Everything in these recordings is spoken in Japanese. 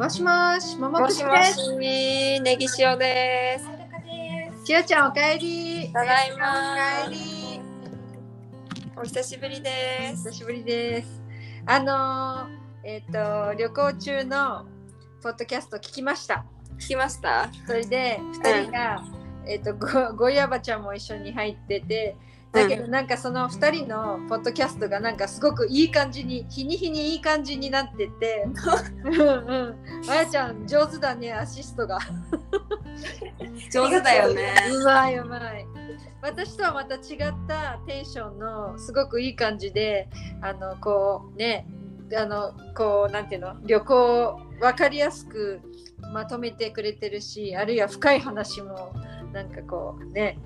もしもし、もももくしです。しもし、ネギ塩です。しおちゃんおかえり。ただいまおかえり。お久しぶりです。久しぶりです。あのー、えっ、と旅行中のポッドキャスト聞きました。聞きましたそれで二人が、えっ、とごごやばちゃんも一緒に入ってて。だけどなんかその2人のポッドキャストがなんかすごくいい感じに日に日にいい感じになっててうんうんあやちゃん上手だねアシストが上手だよね。うまいうまい。私とはまた違ったテンションのすごくいい感じであのこうねあのこうなんていうの旅行を分かりやすくまとめてくれてるしあるいは深い話もなんかこうね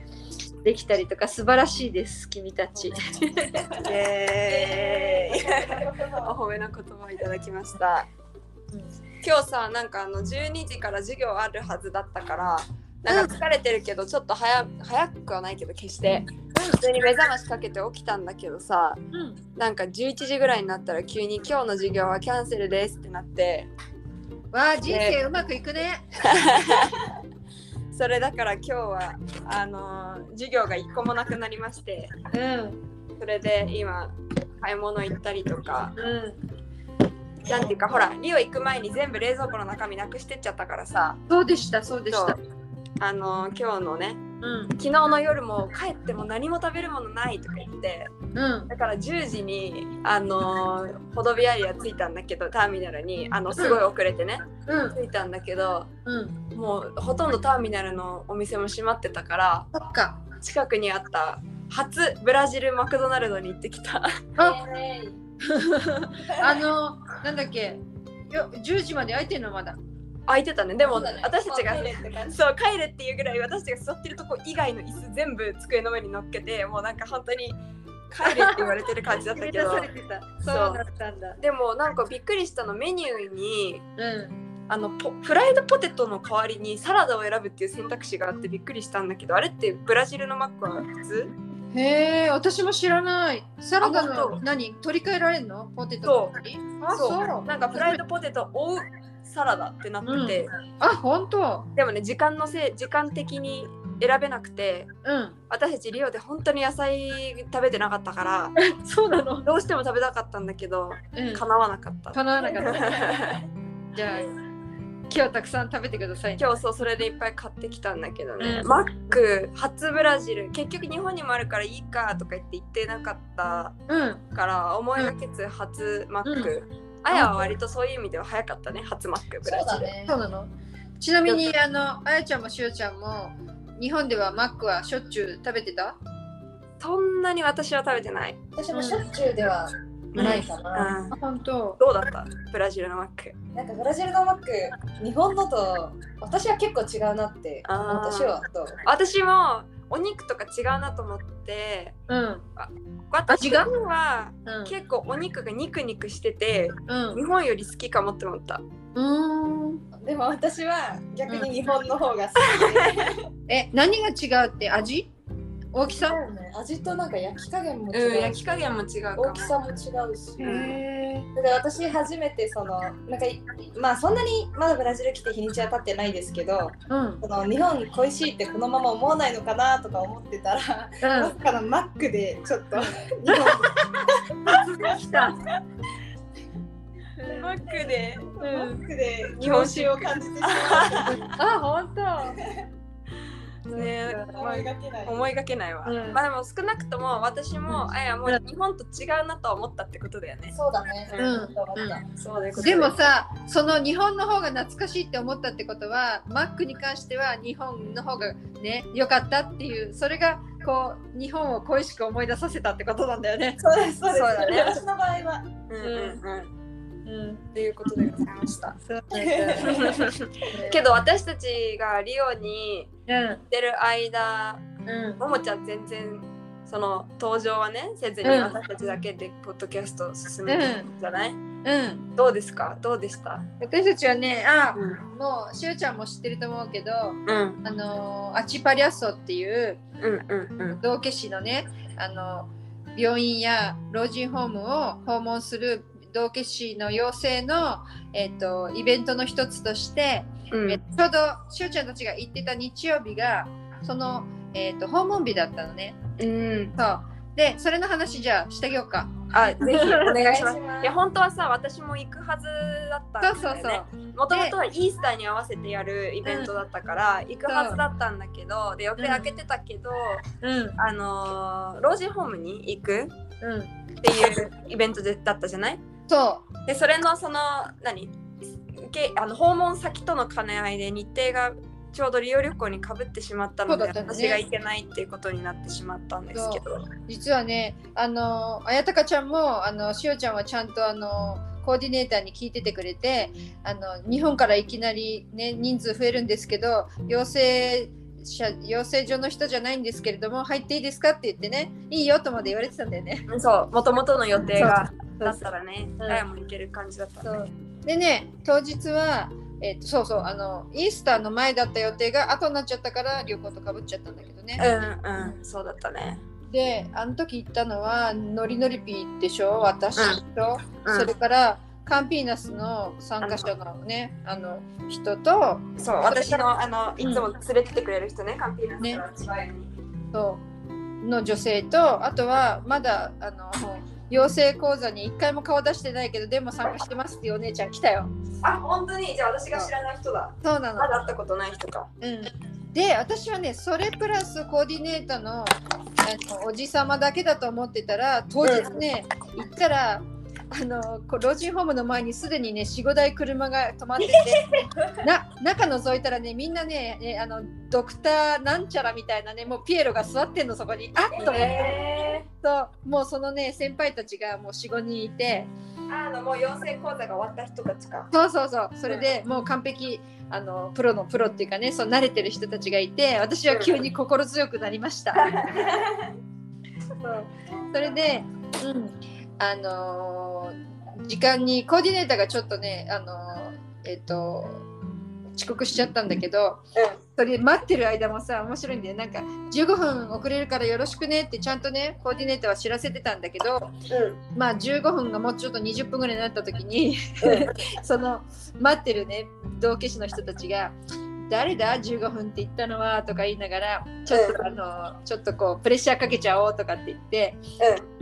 できたりとか素晴らしいです君たち。イエーイ お褒めの言葉をいただきました。今日さ、なんかあの12時から授業あるはずだったから、なんか疲れてるけど、ちょっと早早くはないけど、決して。普通に目覚ましかけて起きたんだけどさ、うんなんか11時ぐらいになったら急に今日の授業はキャンセルですってなって、わあ人生うまくいくね。それだから今日はあのー授業が一個もなくなりましてうん。それで今買い物行ったりとかうん。なんていうかほらリオ行く前に全部冷蔵庫の中身なくしてっちゃったからさ。そうでしたそうでした。あのー今日のねうん。昨日の夜も帰っても何も食べるものないとか言ってうん。だから10時にあのー、ホドビアリア着いたんだけどターミナルにあのすごい遅れてね。うん。着いたんだけどうん。もうほとんどターミナルのお店も閉まってたからそっか。近くにあった初ブラジルマクドナルドに行ってきた。あ。あのなんだっけ。よ10時まで空いてんのまだ空いてたね。でも、私たちがそう帰れっていうぐらい私たちが座ってるとこ以外の椅子全部机の上に乗っけてもうなんか本当に帰れって言われてる感じだったけど。そう。だったんだ。でもなんかびっくりしたのメニューにうん。あのポフライドポテトの代わりにサラダを選ぶっていう選択肢があってびっくりしたんだけどあれってブラジルのマックは普通？へえ私も知らない。サラダの何？取り替えられるの？ポテトのにあそそう。う。なんかフライドポテト追うサラダってなってて、あ本当。でもね時間のせい時間的に選べなくてうん。私たちリオで本当に野菜食べてなかったから そうなの。どうしても食べたかったんだけどうん。叶わなかった。叶わなかった。じゃあ今日たくさん食べてくださいね。今日そうそれでいっぱい買ってきたんだけどね、うん。マック初ブラジル。結局日本にもあるからいいかとか言って言ってなかったうん。から思いがけず初マック、あやは割とそういう意味では早かったね初マックブラジルそうだね。そうなの。ちなみにあのあやちゃんもしおちゃんも日本ではマックはしょっちゅう食べてた？そんなに私は食べてない、私もしょっちゅうではないかな、うん。あ本当。どうだった？ブラジルのマック。なんかブラジルのマック日本のと私は結構違うなって思ったしはと私もお肉とか違うなと思ってうん。私はう？ん結構お肉が肉肉しててうん。日本より好きかもって思った。うーん。でも私は逆に日本の方が好き。え何が違うって味？大きで、さ味となんか焼き加減もうん違うし、焼き加減も違う大きさも違うし、へで私初めてそのなんかいまあそんなにまだブラジル来て日にちは経ってないですけどうん。その日本恋しいってこのまま思わないのかなとか思ってたらまさかのマックでちょっと日本。来 たマックでマックで日本酒を感じてしまあ本当ねう。思いがけない。思いがけないわ、うん。まあでも少なくとも私もあやもう日本と違うなとは思ったってことだよね。そうだね。うん。そう思ったそういうこと。でもさその日本の方が懐かしいって思ったってことはマックに関しては日本の方がね良かったっていうそれがこう日本を恋しく思い出させたってことなんだよね。そうですそうです。そうだね。私の場合は。うんうんうんうん、っていうことでございました。けど私たちがリオにうん。行ってる間うん。ももちゃん全然その登場はねせずにうん。私たちだけでポッドキャストを進めてるんじゃない、うん、どうですか？どうでした？私たちはねあうん。もうしおちゃんも知ってると思うけどうん。あのアチパリャッソっていううんうんうん。道化師のねあの病院や老人ホームを訪問する道化師の養成の、えっとイベントの一つとして、うん。えちょうどしおちゃんたちが行ってた日曜日がその、えっと訪問日だったのね。うん。そう。でそれの話じゃあしてあげようか。あぜひ お願いします。いや本当はさ私も行くはずだったんだよそうそうそう。ね。もともとはイースターに合わせてやるイベントだったから、行くはずだったんだけどで予定開けてたけど、うん。あのー老人ホームに行くうん。っていうイベントでだったじゃない？そう。でそれのその何？けあの訪問先との兼ね合いで日程がちょうど利用旅行にかぶってしまったので、ね。私が行けないっていうことになってしまったんですけど。実はねあのあやたかちゃんもあのしおちゃんはちゃんとあのコーディネーターに聞いててくれてあの日本からいきなり、ね、人数増えるんですけど養成者養成所の人じゃないんですけれども入っていいですかって言ってねいいよとまで言われてたんだよね。そう。もともとの予定がだったらねんダイヤも行ける感じだったそねう。でね当日は、えっとそうそうあのイースターの前だった予定が後になっちゃったから旅行とかぶっちゃったんだけどね。うんうんそうだったね。であの時行ったのはノリノリピーでしょ私と、うん。それからカンピーナスの参加者のねあの人と。そう私のあのいつも連れてってくれる人ね、カンピーナスに、そう。の女性とあとはまだあの養成講座に一回も顔出してないけどでも参加してますっていうお姉ちゃん来たよ。あ本当に。じゃあ私が知らない人だ。そうなの。まだ会ったことない人か。うん、で私はねそれプラスコーディネーターのおじさまだけだと思ってたら当日ね、行ったらあの老人ホームの前にすでにね45台車が止まってて な中覗いたらねみんなねえあのドクターなんちゃらみたいなねもうピエロが座ってんのそこに。あっと思って、えともうそのね先輩たちがもう45人いて。ー、あのもう養成講座が終わった人たちか。そうそうそう。それでもう完璧あのプロのプロっていうかねそう慣れてる人たちがいて私は急に心強くなりました。そう。それで、うん、あのー時間にコーディネーターがちょっとね、あのーえっ、と遅刻しちゃったんだけどそれで待ってる間もさ面白いんだよ。なんか15分遅れるからよろしくねってちゃんとねコーディネーターは知らせてたんだけどうん。まあ15分がもうちょっと20分ぐらいになった時に その待ってるね道化師の人たちが「誰だ？15分って言ったのは」とか言いながらちょっとあのちょっとこうプレッシャーかけちゃおうとかって言って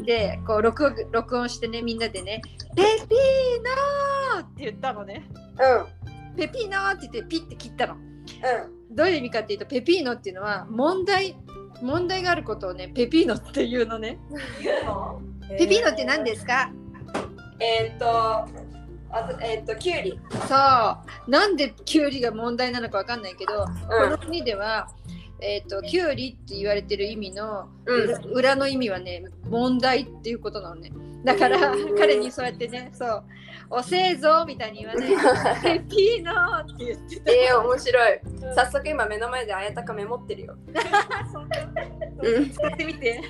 でこう録音録音してねみんなでね「ペピーノー!」って言ったのね。うん「ペピーノー!」って言ってピッて切ったの。うんどういう意味かっていうとペピーノっていうのは問題問題があることをねペピーノっていうのね。ペピーノって何ですか？えーっとあとえーっとキュウリ。そう。なんでキュウリが問題なのかわかんないけど、うこの国では、えー、とキュウリって言われてる意味の、うん。裏裏の意味はね問題っていうことなのね。だから、うん。彼にそうやってねそう「おせえぞ」みたいに言わない「ペ ピーノ」って言ってた。えー、面白い。早速今目の前であやたかメモってるよ。う。ん。使ってみて。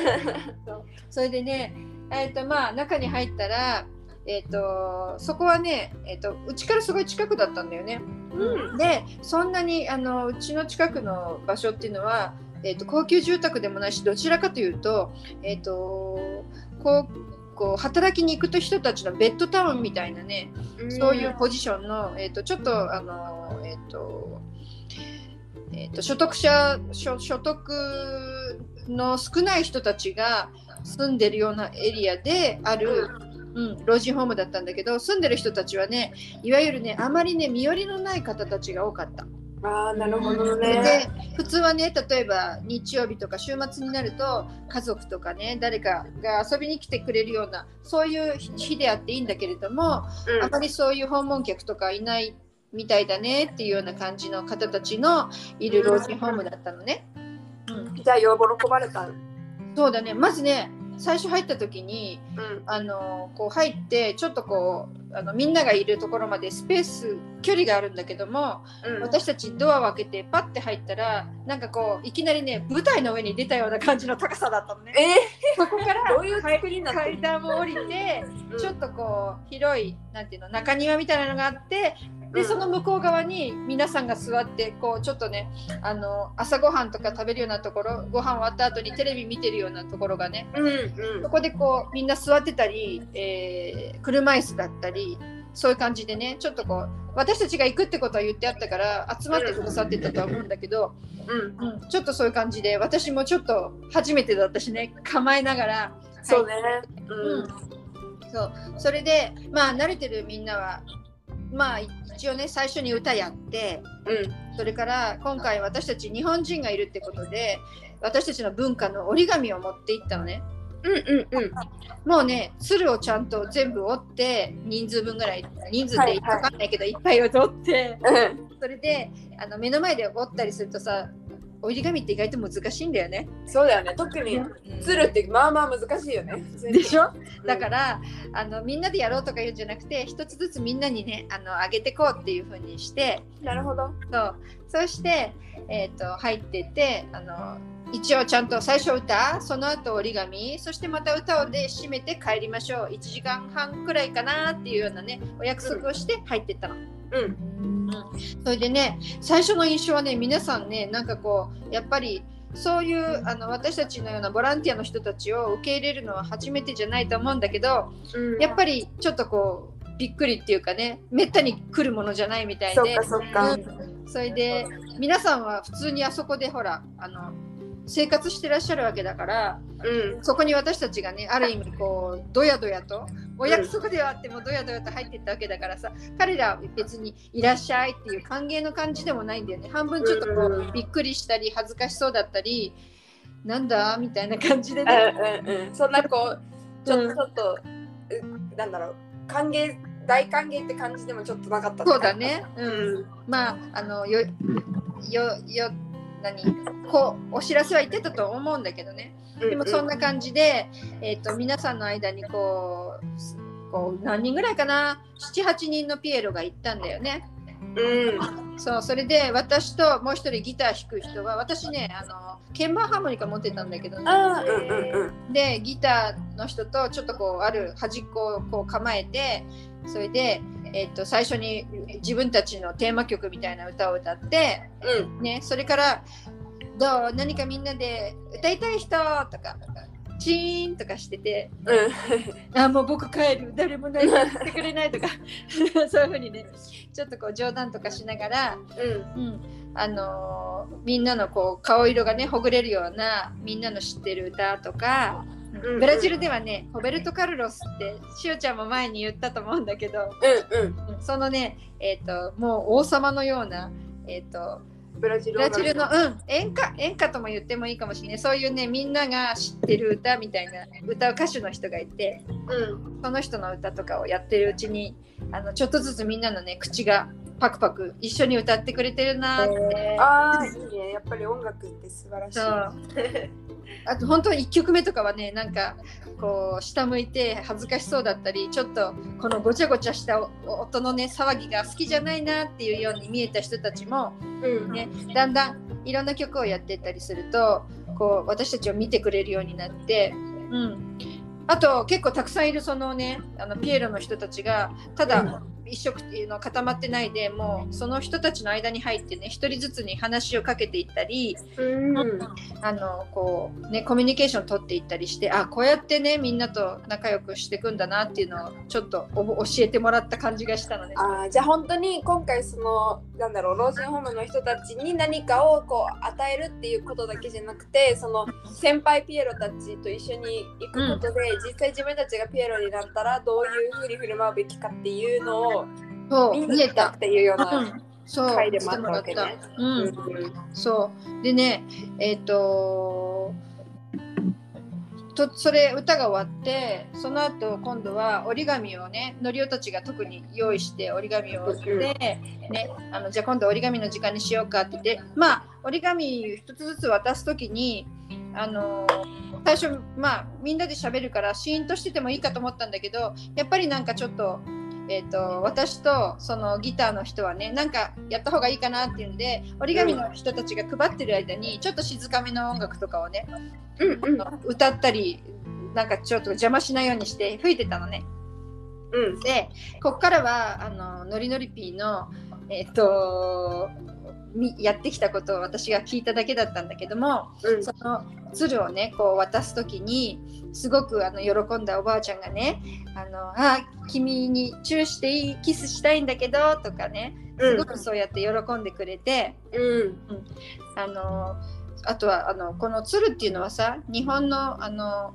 それでね、えーとまあ、中に入ったら、えー、とそこはね、えー、とうちからすごい近くだったんだよね。うん。でそんなにあのうちの近くの場所っていうのは、えー、と高級住宅でもないしどちらかというと,、えー、とこうこう働きに行くと人たちのベッドタウンみたいなね、そういうポジションの、えー、とちょっとあの、えーとえー、と所得者所所得の少ない人たちが住んでるようなエリアである、うん、老人ホームだったんだけど住んでる人たちはねいわゆるねあまりね身寄りのない方たちが多かった。ああなるほどでね普通はね例えば日曜日とか週末になると家族とかね誰かが遊びに来てくれるようなそういう日であっていいんだけれども、あまりそういう訪問客とかいないみたいだねっていうような感じの方たちのいる老人ホームだったのね。うん、じゃあよ喜ばれた。うんそうだね。まずね最初入った時にあのこう入ってちょっとこうあのみんながいるところまでスペース距離があるんだけどもうん。私たちドアを開けてパッて入ったらなんかこういきなりね舞台の上に出たような感じの高さだったのね。えそこからー、どういう作りにな階段を降りてちょっとこう広いなんていうの中庭みたいなのがあってでその向こう側に皆さんが座ってこうちょっとねあの朝ごはんとか食べるようなところご飯終わった後にテレビ見てるようなところがねうんうん。そこでこうみんな座ってたり、えー車椅子だったりそういう感じでねちょっとこう私たちが行くってことは言ってあったから集まってくださってたとは思うんだけど、うん。うん、ちょっとそういう感じで私もちょっと初めてだったしね構えながらそうね。うん、そう。それでまあ慣れてるみんなはまあ一応ね最初に歌やってうん。それから今回私たち日本人がいるってことで私たちの文化の折り紙を持っていったのね。うんうんうん。もうね鶴をちゃんと全部折って人数分ぐらい人数って分かんないけど、いっぱいを折ってうん。それであの目の前で折ったりするとさ折り紙って意外と難しいんだよね。そうだよね。特に鶴ってまあまあ難しいよね。でしょ？だから、あのみんなでやろうとか言うんじゃなくて一つずつみんなにねあのあげてこうっていう風にして。なるほど。そう。そして、えー、と入ってってあの一応ちゃんと最初歌その後折り紙そしてまた歌をで締めて帰りましょう。1時間半くらいかなっていうようなねお約束をして入ってったの。うんそれでね最初の印象はね皆さんねなんかこうやっぱりそういうあの私たちのようなボランティアの人たちを受け入れるのは初めてじゃないと思うんだけどうん。やっぱりちょっとこうびっくりっていうかねめったに来るものじゃないみたいで。それで皆さんは普通にあそこでほらあの生活してらっしゃるわけだからうんそこに私たちがねある意味こうどやどやとお約束ではあってもどやどやと入っていったわけだからさ彼らは別にいらっしゃいっていう歓迎の感じでもないんだよね。半分ちょっとこうんうびっくりしたり恥ずかしそうだったりなんだみたいな感じでうねんうんうん。そんなこうちょうん。ちょっとうなんだろう。歓迎大歓迎って感じでもちょっとなかったそうだね。ううんん。まああのよよよ何こうお知らせは言ってたと思うんだけどね。でもそんな感じで、えー、と皆さんの間にこうこう何人ぐらいかな？78人のピエロが行ったんだよね。うん。そうそれで私ともう一人ギター弾く人は私ねあの鍵盤ハーモニカ持ってたんだけどね。あー。うんうんうん。でギターの人とちょっとこうある端っこをこう構えてそれで、えー、と最初に自分たちのテーマ曲みたいな歌を歌ってうんね、それから「どう？何かみんなで歌いたい人?」とか「チーン」とかしてて「あもう僕帰る誰も何も言ってくれない」とか そういうふうにねちょっとこう冗談とかしながら、うんうんあのーみんなのこう顔色がねほぐれるようなみんなの知ってる歌とか。うんブラジルではね、ホベルト・カルロスってしおちゃんも前に言ったと思うんだけど、うんうん。そのね、えっ、と、もう王様のような、えっ、と、ブラジルブラジルの、うん、演歌、演歌とも言ってもいいかもしれない。そういうね、みんなが知ってる歌みたいな歌う歌手の人がいて、うん。その人の歌とかをやってるうちに、あのちょっとずつみんなのね、口がパクパク一緒に歌ってくれてるなーって。ああいいね。やっぱり音楽って素晴らしい。そう。あと本当に1曲目とかはねなんかこう下向いて恥ずかしそうだったりちょっとこのごちゃごちゃした音のね騒ぎが好きじゃないなっていうように見えた人たちもうん。ね、だんだんいろんな曲をやってったりするとこう私たちを見てくれるようになって、うん、あと結構たくさんいるそのねあのピエロの人たちがただ一色っていうの固まってないでもうその人たちの間に入ってね一人ずつに話をかけていったりうんあのこう、ね、コミュニケーション取っていったりしてあこうやってねみんなと仲良くしていくんだなっていうのをちょっとお教えてもらった感じがしたのね。あーじゃあ本当に今回そのなんだろう老人ホームの人たちに何かをこう与えるっていうことだけじゃなくてその先輩ピエロたちと一緒に行くことで、実際自分たちがピエロになったらどういうふうに振る舞うべきかっていうのを見見えたっ。ていうようう、なん。そう回でもあったわけね。うん。うん。そう。でねえっ、ととそれ歌が終わってその後今度は折り紙をねのりおたちが特に用意して折り紙をして、ね、あのじゃあ今度折り紙の時間にしようかって言ってまあ折り紙一つずつ渡す時にあの最初まあみんなで喋るからシーンとしててもいいかと思ったんだけどやっぱりなんかちょっと。えー、と私とそのギターの人はねなんかやった方がいいかなっていうんで折り紙の人たちが配ってる間にちょっと静かめの音楽とかをね、うんうん歌ったりなんかちょっと邪魔しないようにして吹いてたのね。うんでここからはあのノリノリピーのえっ、とみやってきたことを私が聞いただけだったんだけどもうん。その鶴をねこう渡す時にすごくあの喜んだおばあちゃんがね「あのあ君にチューしていいキスしたいんだけど」とかねすごくそうやって喜んでくれて、うん。あのあとはあのこの鶴っていうのはさ日本のあの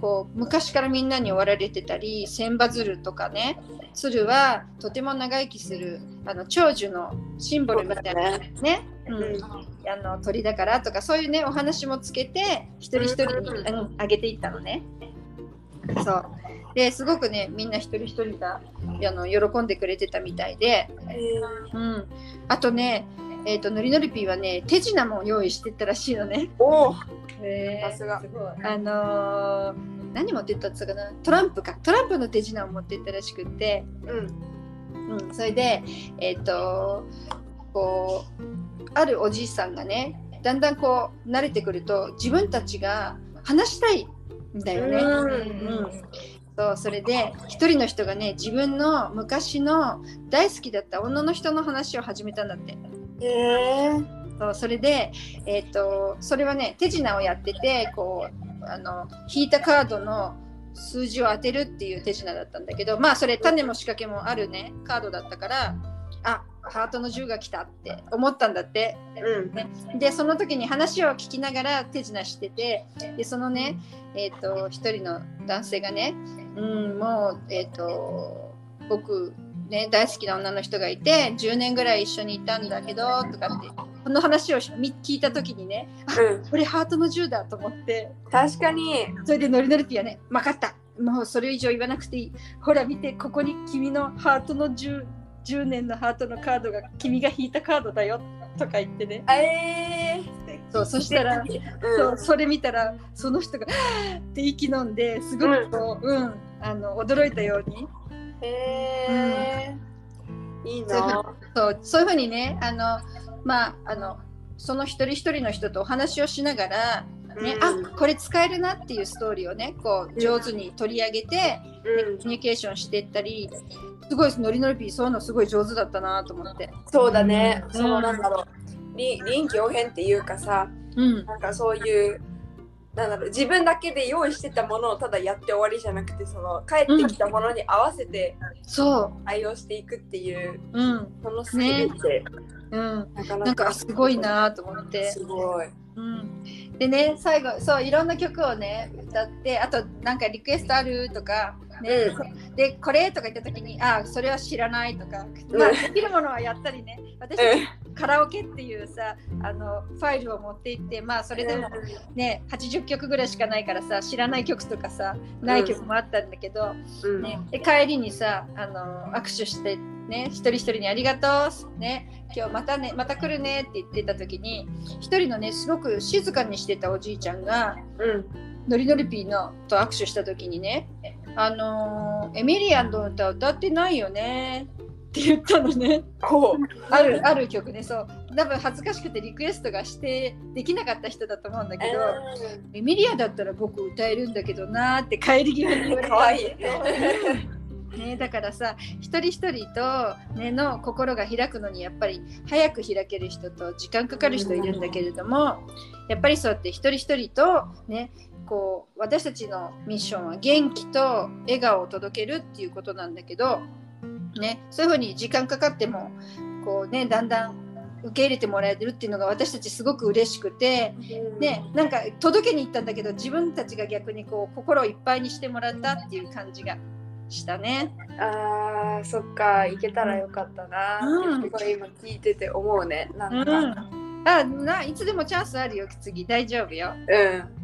こう昔からみんなに追われてたり千羽鶴とかね鶴はとても長生きするあの長寿のシンボルみたいなね。ね、うん。うん。あの鳥だからとかそういうねお話もつけて一人一人に、うんうんあげていったのね。そう。ですごくねみんな一人一人があの喜んでくれてたみたいで、うん、あとねえー、とノリノリピーはね手品も用意してったらしいのね。おさすが。すごい。あのー何持ってったって言ったかな。トランプか。トランプの手品を持ってったらしくって、うん。うん、それでえっ、とこうあるおじいさんがねだんだんこう慣れてくると自分たちが話したいんだよね。うん。うんそうそれで一人の人がね自分の昔の大好きだった女の人の話を始めたんだって。へえそうそれで、えー、とそれはね手品をやっててこうあの引いたカードの数字を当てるっていう手品だったんだけどまあそれ種も仕掛けもあるねカードだったからあハートの10が来たって思ったんだって。うん。でその時に話を聞きながら手品しててでそのねえっ、と一人の男性がねうんもうえっ、と僕ね大好きな女の人がいて10年ぐらい一緒にいたんだけどとかってこの話をみ聞いた時にねうん。これハートの10だと思って。確かに。それでノリノリピーはね。分かった。もうそれ以上言わなくていい。ほら見てここに君のハートの 10, 10年のハートのカードが君が引いたカードだよ。とか言ってね。えそうそしたらーそうそれ見たらその人が「って息飲んですごくこう、うん。あの驚いたように。へえいいな。そうそういうふうにねあのまああのその一人一人の人とお話をしながら、ねうん。あこれ使えるなっていうストーリーをねこう上手に取り上げて、うん。コミュニケーションしていったりすごいノリノリピーそういうのすごい上手だったなと思って。そうだね、うん。そうなんだろう。り臨機応変っていうかさうん。なんかそういうなんだろう自分だけで用意してたものをただやって終わりじゃなくてその帰ってきたものに合わせてそ対応していくっていうう、うん。そのスキルって、うん、なかかすごいなと思って。すごい。うん、でね最後そういろんな曲をね歌ってあとなんかリクエストあるとか、ねうでこれとか言った時にあそれは知らないとか、まあ、うんできるものはやったりね。私カラオケっていうさあのファイルを持って行ってまあそれでもね80曲ぐらいしかないからさ知らない曲とかさない曲もあったんだけど、うん。ね、で帰りにさあの握手してね一人一人にありがとうね今日またねまた来るねって言ってた時に一人のねすごく静かにしてたおじいちゃんがうん。ノリノリピーのと握手した時にねあのーエミリアンの歌歌ってないよね。って言ったのね。こう。あるある曲ね。そう。多分恥ずかしくてリクエストがしてできなかった人だと思うんだけど、エミリアだったら僕歌えるんだけどなーって帰り際に言われたかわいいね、だからさ一人一人と、ね、の心が開くのにやっぱり早く開ける人と時間かかる人いるんだけれどもやっぱりそうやって一人一人と、ね、こう私たちのミッションは元気と笑顔を届けるっていうことなんだけど、ね、そういうふうに時間かかってもこう、ね、だんだん受け入れてもらえてるっていうのが私たちすごく嬉しくて、ね、なんか届けに行ったんだけど自分たちが逆にこう心をいっぱいにしてもらったっていう感じがしたね。あーそっか行けたらよかったな、うん。すごい今聞いてて思うね。なうんか。ん、あないつでもチャンスあるよ次。大丈夫よ。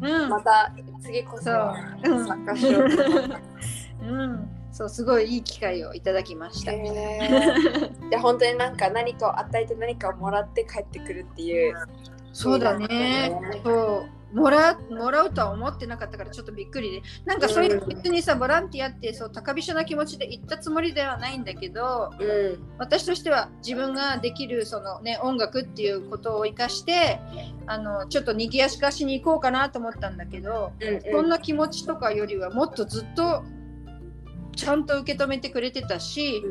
うん、うん、また次こそ。参加しよう。うん、そうすごいいい機会をいただきました。へー。で本当になんか何かを与えて何かをもらって帰ってくるっていう。そうだね。そうもらもらうとは思ってなかったからちょっとびっくりで。なんかそういう別にさボランティアってそう高飛車な気持ちで行ったつもりではないんだけどうん。私としては自分ができるその、ね、音楽っていうことを生かしてあのちょっとにぎやしかしに行こうかなと思ったんだけど、うん。そんな気持ちとかよりはもっとずっとちゃんと受け止めてくれてたし、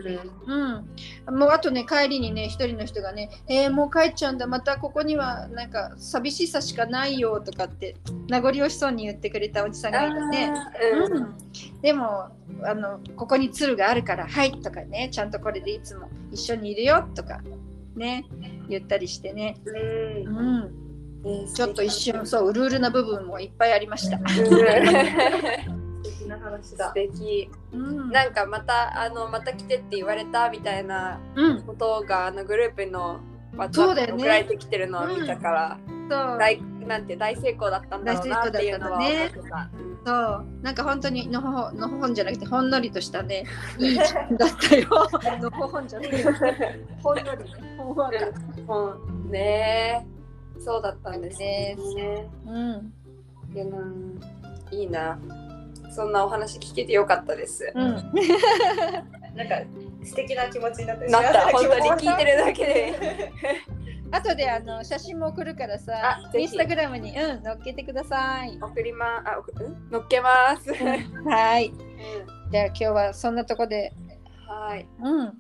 うん、もうあとね帰りにね一人の人がね「えー、もう帰っちゃうんだ。またここにはなんか寂しさしかないよ」とかって名残惜しそうに言ってくれたおじさんがいてね、うん、うん、でもあのここに鶴があるから「はい」とかねちゃんとこれでいつも一緒にいるよとかね言ったりしてね。うん、うん。ちょっと一瞬そううるうるな部分もいっぱいありました。な話だ素敵、うん、なんかまたあのまた来てって言われたみたいなことが、うん、あのグループのワッツアップ送られてきてるのを見たから、うん、そう。大なんて大成功だったんだろうなっていうのは思ってた。そう。なんか本当にのほのほほんじゃなくてほんのりとしたね いいだったよ。のほほんじゃなくて。ほんのり。ねほんわかほんねそうだったんですねうんいやいいなそんなお話聞けてよかったです。うん、なんか素敵な気持ちになった。なった本当に聞いてるだけで。後であの写真も送るからさ、インスタグラムにうん載っけてください。送りまあ送る載っけます。はい。じゃあ今日はそんなとこで。はい。うん。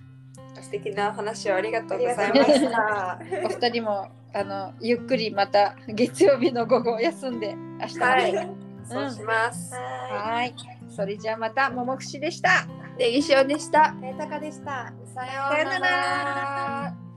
素敵な話をありがとうございました。お二人もあのゆっくりまた月曜日の午後休んで明日はい、そうします。はい。それじゃあまた、ももくしでした。で、ぎしおでした。えたかでした。さようなら。